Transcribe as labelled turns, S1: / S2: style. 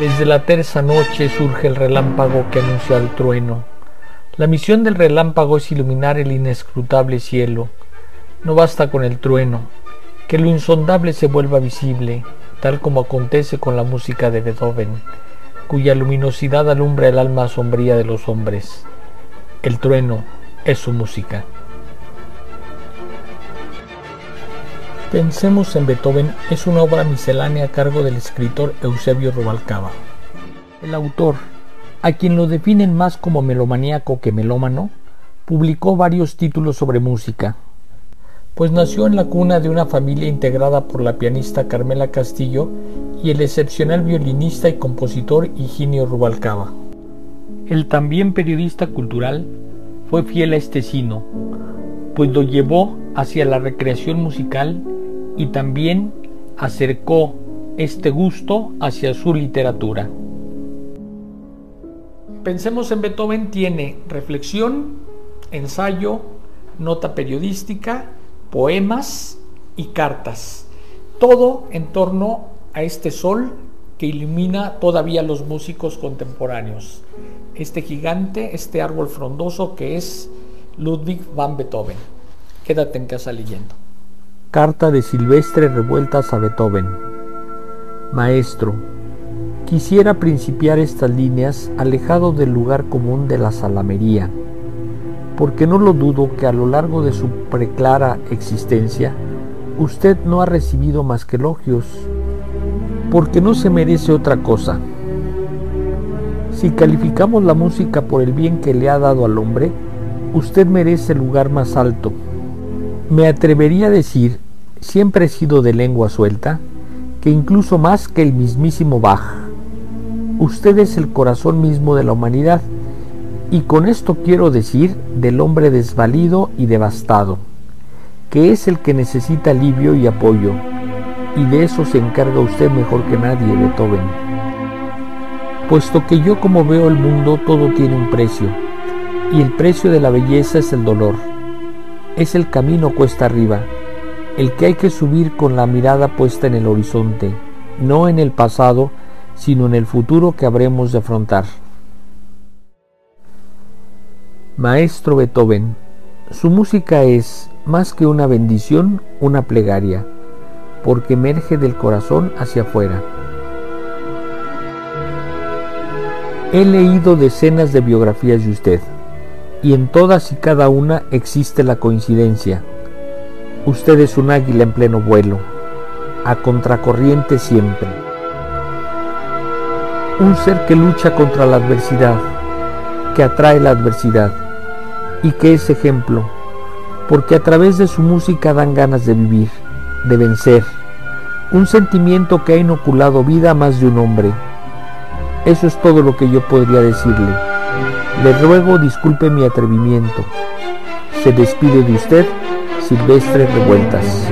S1: Desde la terza noche surge el relámpago que anuncia el trueno. La misión del relámpago es iluminar el inescrutable cielo. No basta con el trueno, que lo insondable se vuelva visible, tal como acontece con la música de Beethoven, cuya luminosidad alumbra el alma sombría de los hombres. El trueno es su música. Pensemos en Beethoven es una obra miscelánea a cargo del escritor Eusebio Rubalcaba. El autor, a quien lo definen más como melomaníaco que melómano, publicó varios títulos sobre música, pues nació en la cuna de una familia integrada por la pianista Carmela Castillo y el excepcional violinista y compositor Higinio Rubalcaba. El también periodista cultural fue fiel a este sino, pues lo llevó hacia la recreación musical y también acercó este gusto hacia su literatura. Pensemos en Beethoven tiene reflexión, ensayo, nota periodística, poemas y cartas. Todo en torno a este sol que ilumina todavía los músicos contemporáneos. Este gigante, este árbol frondoso que es Ludwig van Beethoven. Quédate en casa leyendo. Carta de Silvestre Revueltas a Beethoven. Maestro, quisiera principiar estas líneas alejado del lugar común de la salamería, porque no lo dudo que a lo largo de su preclara existencia usted no ha recibido más que elogios, porque no se merece otra cosa. Si calificamos la música por el bien que le ha dado al hombre, usted merece el lugar más alto me atrevería a decir, siempre he sido de lengua suelta, que incluso más que el mismísimo Bach. Usted es el corazón mismo de la humanidad y con esto quiero decir del hombre desvalido y devastado, que es el que necesita alivio y apoyo, y de eso se encarga usted mejor que nadie, Beethoven. Puesto que yo como veo el mundo todo tiene un precio, y el precio de la belleza es el dolor es el camino cuesta arriba, el que hay que subir con la mirada puesta en el horizonte, no en el pasado, sino en el futuro que habremos de afrontar. Maestro Beethoven, su música es, más que una bendición, una plegaria, porque emerge del corazón hacia afuera. He leído decenas de biografías de usted y en todas y cada una existe la coincidencia. Usted es un águila en pleno vuelo, a contracorriente siempre. Un ser que lucha contra la adversidad, que atrae la adversidad y que es ejemplo, porque a través de su música dan ganas de vivir, de vencer, un sentimiento que ha inoculado vida a más de un hombre. Eso es todo lo que yo podría decirle. Le ruego disculpe mi atrevimiento. Se despide de usted, Silvestre Revueltas.